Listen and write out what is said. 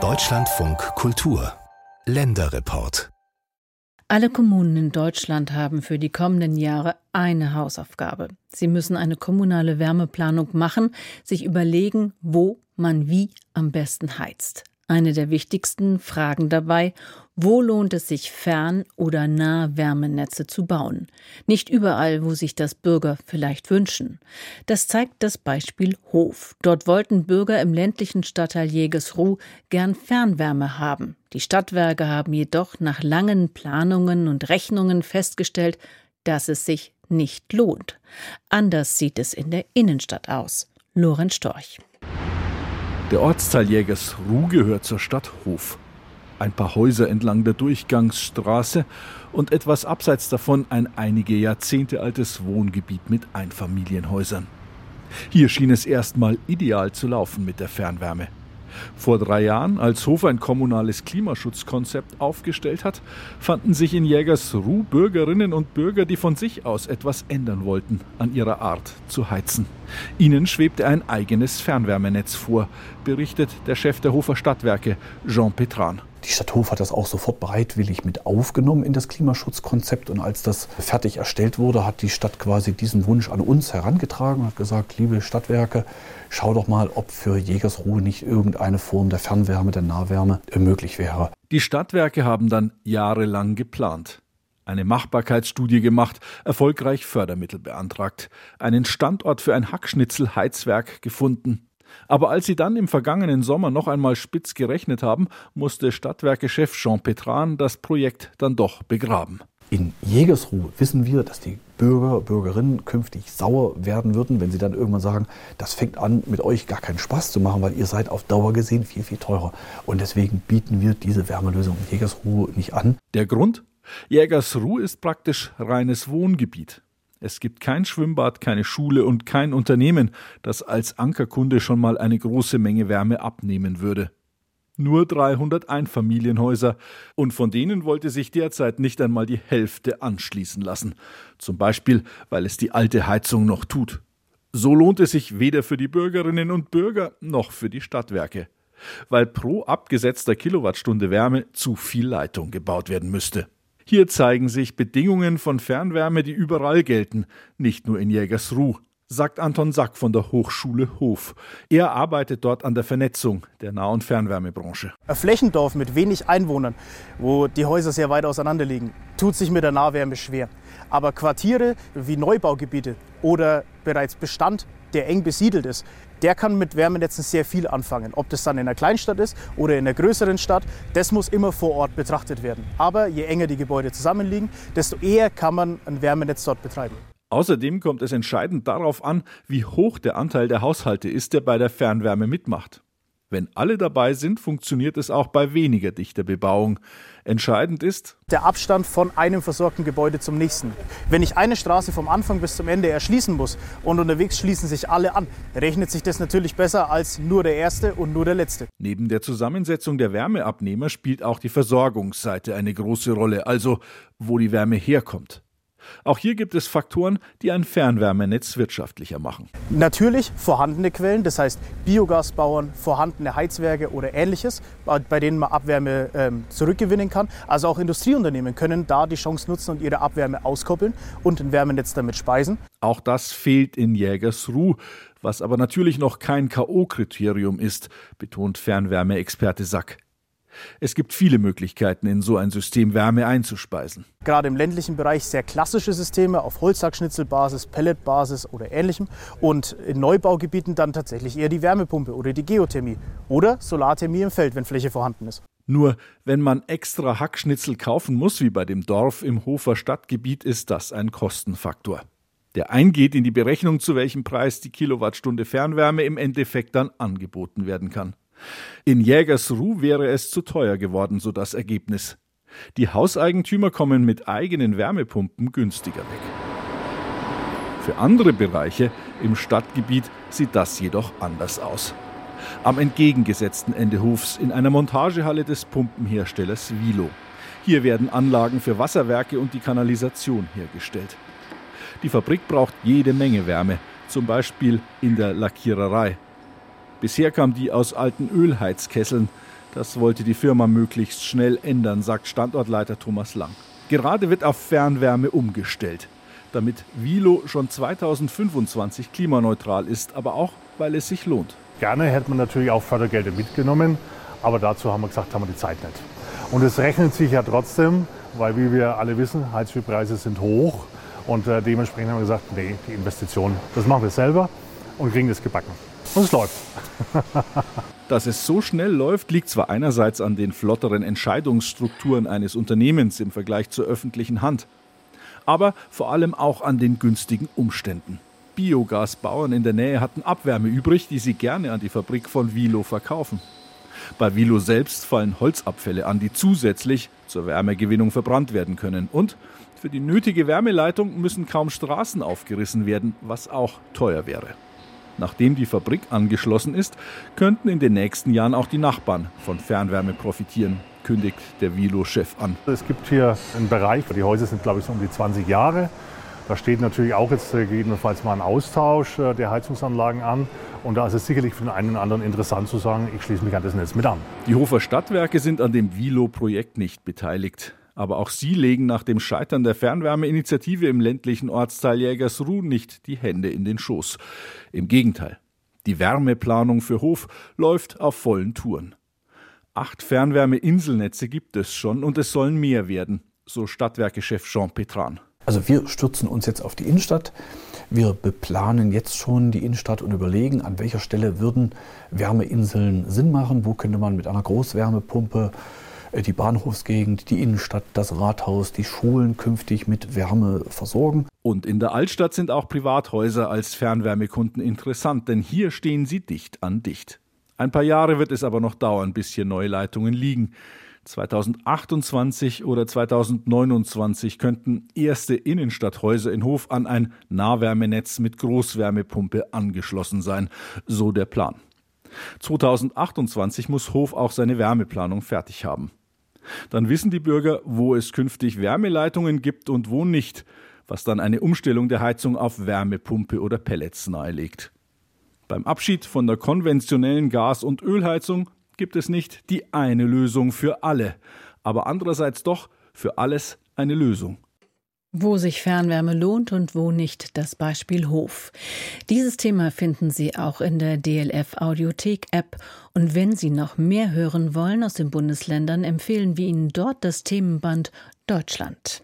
Deutschlandfunk Kultur Länderreport alle Kommunen in Deutschland haben für die kommenden Jahre eine Hausaufgabe. Sie müssen eine kommunale Wärmeplanung machen, sich überlegen, wo man wie am besten heizt. Eine der wichtigsten Fragen dabei, wo lohnt es sich, Fern- oder Nahwärmenetze zu bauen? Nicht überall, wo sich das Bürger vielleicht wünschen. Das zeigt das Beispiel Hof. Dort wollten Bürger im ländlichen Stadtteil Jägersruh gern Fernwärme haben. Die Stadtwerke haben jedoch nach langen Planungen und Rechnungen festgestellt, dass es sich nicht lohnt. Anders sieht es in der Innenstadt aus. Lorenz Storch. Der Ortsteil Jägersruh gehört zur Stadt Hof. Ein paar Häuser entlang der Durchgangsstraße und etwas abseits davon ein einige Jahrzehnte altes Wohngebiet mit Einfamilienhäusern. Hier schien es erstmal ideal zu laufen mit der Fernwärme. Vor drei Jahren, als Hof ein kommunales Klimaschutzkonzept aufgestellt hat, fanden sich in Jägersruh Bürgerinnen und Bürger, die von sich aus etwas ändern wollten an ihrer Art zu heizen. Ihnen schwebte ein eigenes Fernwärmenetz vor, berichtet der Chef der Hofer Stadtwerke, Jean Petran. Die Stadt Hof hat das auch sofort bereitwillig mit aufgenommen in das Klimaschutzkonzept. Und als das fertig erstellt wurde, hat die Stadt quasi diesen Wunsch an uns herangetragen und hat gesagt, liebe Stadtwerke, schau doch mal, ob für Jägersruhe nicht irgendeine Form der Fernwärme, der Nahwärme möglich wäre. Die Stadtwerke haben dann jahrelang geplant eine Machbarkeitsstudie gemacht, erfolgreich Fördermittel beantragt, einen Standort für ein Hackschnitzel-Heizwerk gefunden, aber als sie dann im vergangenen Sommer noch einmal spitz gerechnet haben, musste Stadtwerke-Chef Jean Petran das Projekt dann doch begraben. In Jägersruhe wissen wir, dass die Bürger, Bürgerinnen künftig sauer werden würden, wenn sie dann irgendwann sagen, das fängt an, mit euch gar keinen Spaß zu machen, weil ihr seid auf Dauer gesehen viel, viel teurer. Und deswegen bieten wir diese Wärmelösung in Jägersruhe nicht an. Der Grund? Jägersruh ist praktisch reines Wohngebiet. Es gibt kein Schwimmbad, keine Schule und kein Unternehmen, das als Ankerkunde schon mal eine große Menge Wärme abnehmen würde. Nur 300 Einfamilienhäuser, und von denen wollte sich derzeit nicht einmal die Hälfte anschließen lassen. Zum Beispiel, weil es die alte Heizung noch tut. So lohnt es sich weder für die Bürgerinnen und Bürger noch für die Stadtwerke, weil pro abgesetzter Kilowattstunde Wärme zu viel Leitung gebaut werden müsste. Hier zeigen sich Bedingungen von Fernwärme, die überall gelten, nicht nur in Jägersruh, sagt Anton Sack von der Hochschule Hof. Er arbeitet dort an der Vernetzung der Nah- und Fernwärmebranche. Ein Flächendorf mit wenig Einwohnern, wo die Häuser sehr weit auseinander liegen, tut sich mit der Nahwärme schwer. Aber Quartiere wie Neubaugebiete oder bereits Bestand, der eng besiedelt ist, der kann mit Wärmenetzen sehr viel anfangen. Ob das dann in einer Kleinstadt ist oder in einer größeren Stadt, das muss immer vor Ort betrachtet werden. Aber je enger die Gebäude zusammenliegen, desto eher kann man ein Wärmenetz dort betreiben. Außerdem kommt es entscheidend darauf an, wie hoch der Anteil der Haushalte ist, der bei der Fernwärme mitmacht. Wenn alle dabei sind, funktioniert es auch bei weniger dichter Bebauung. Entscheidend ist der Abstand von einem versorgten Gebäude zum nächsten. Wenn ich eine Straße vom Anfang bis zum Ende erschließen muss und unterwegs schließen sich alle an, rechnet sich das natürlich besser als nur der erste und nur der letzte. Neben der Zusammensetzung der Wärmeabnehmer spielt auch die Versorgungsseite eine große Rolle, also wo die Wärme herkommt. Auch hier gibt es Faktoren, die ein Fernwärmenetz wirtschaftlicher machen. Natürlich vorhandene Quellen, das heißt Biogasbauern, vorhandene Heizwerke oder ähnliches, bei denen man Abwärme ähm, zurückgewinnen kann. Also auch Industrieunternehmen können da die Chance nutzen und ihre Abwärme auskoppeln und ein Wärmenetz damit speisen. Auch das fehlt in Jägersruh, was aber natürlich noch kein K.O.-Kriterium ist, betont Fernwärmeexperte Sack. Es gibt viele Möglichkeiten, in so ein System Wärme einzuspeisen. Gerade im ländlichen Bereich sehr klassische Systeme auf Holzhackschnitzelbasis, Pelletbasis oder ähnlichem. Und in Neubaugebieten dann tatsächlich eher die Wärmepumpe oder die Geothermie oder Solarthermie im Feld, wenn Fläche vorhanden ist. Nur wenn man extra Hackschnitzel kaufen muss, wie bei dem Dorf im Hofer Stadtgebiet, ist das ein Kostenfaktor der eingeht in die Berechnung, zu welchem Preis die Kilowattstunde Fernwärme im Endeffekt dann angeboten werden kann. In Jägersruh wäre es zu teuer geworden, so das Ergebnis. Die Hauseigentümer kommen mit eigenen Wärmepumpen günstiger weg. Für andere Bereiche im Stadtgebiet sieht das jedoch anders aus. Am entgegengesetzten Ende Hofs in einer Montagehalle des Pumpenherstellers Vilo. Hier werden Anlagen für Wasserwerke und die Kanalisation hergestellt. Die Fabrik braucht jede Menge Wärme, zum Beispiel in der Lackiererei. Bisher kam die aus alten Ölheizkesseln. Das wollte die Firma möglichst schnell ändern, sagt Standortleiter Thomas Lang. Gerade wird auf Fernwärme umgestellt, damit Vilo schon 2025 klimaneutral ist, aber auch, weil es sich lohnt. Gerne hätte man natürlich auch Fördergelder mitgenommen, aber dazu haben wir gesagt, haben wir die Zeit nicht. Und es rechnet sich ja trotzdem, weil wie wir alle wissen, Heizölpreise sind hoch und äh, dementsprechend haben wir gesagt, nee, die Investition, das machen wir selber und kriegen das gebacken. Und es läuft. Dass es so schnell läuft, liegt zwar einerseits an den flotteren Entscheidungsstrukturen eines Unternehmens im Vergleich zur öffentlichen Hand, aber vor allem auch an den günstigen Umständen. Biogasbauern in der Nähe hatten Abwärme übrig, die sie gerne an die Fabrik von Vilo verkaufen. Bei Vilo selbst fallen Holzabfälle an, die zusätzlich zur Wärmegewinnung verbrannt werden können. Und für die nötige Wärmeleitung müssen kaum Straßen aufgerissen werden, was auch teuer wäre. Nachdem die Fabrik angeschlossen ist, könnten in den nächsten Jahren auch die Nachbarn von Fernwärme profitieren, kündigt der Vilo-Chef an. Es gibt hier einen Bereich, die Häuser sind glaube ich so um die 20 Jahre. Da steht natürlich auch jetzt gegebenenfalls mal ein Austausch äh, der Heizungsanlagen an. Und da ist es sicherlich für den einen oder anderen interessant zu sagen, ich schließe mich an das Netz mit an. Die Hofer Stadtwerke sind an dem Vilo-Projekt nicht beteiligt. Aber auch sie legen nach dem Scheitern der Fernwärmeinitiative im ländlichen Ortsteil Jägersruh nicht die Hände in den Schoß. Im Gegenteil. Die Wärmeplanung für Hof läuft auf vollen Touren. Acht Fernwärmeinselnetze gibt es schon und es sollen mehr werden, so Stadtwerkechef Jean Petran. Also wir stürzen uns jetzt auf die Innenstadt. Wir beplanen jetzt schon die Innenstadt und überlegen, an welcher Stelle würden Wärmeinseln Sinn machen. Wo könnte man mit einer Großwärmepumpe die Bahnhofsgegend, die Innenstadt, das Rathaus, die Schulen künftig mit Wärme versorgen. Und in der Altstadt sind auch Privathäuser als Fernwärmekunden interessant, denn hier stehen sie dicht an dicht. Ein paar Jahre wird es aber noch dauern, bis hier neue Leitungen liegen. 2028 oder 2029 könnten erste Innenstadthäuser in Hof an ein Nahwärmenetz mit Großwärmepumpe angeschlossen sein, so der Plan. 2028 muss Hof auch seine Wärmeplanung fertig haben. Dann wissen die Bürger, wo es künftig Wärmeleitungen gibt und wo nicht, was dann eine Umstellung der Heizung auf Wärmepumpe oder Pellets nahelegt. Beim Abschied von der konventionellen Gas- und Ölheizung gibt es nicht die eine Lösung für alle, aber andererseits doch für alles eine Lösung. Wo sich Fernwärme lohnt und wo nicht, das Beispiel Hof. Dieses Thema finden Sie auch in der DLF Audiothek App. Und wenn Sie noch mehr hören wollen aus den Bundesländern, empfehlen wir Ihnen dort das Themenband Deutschland.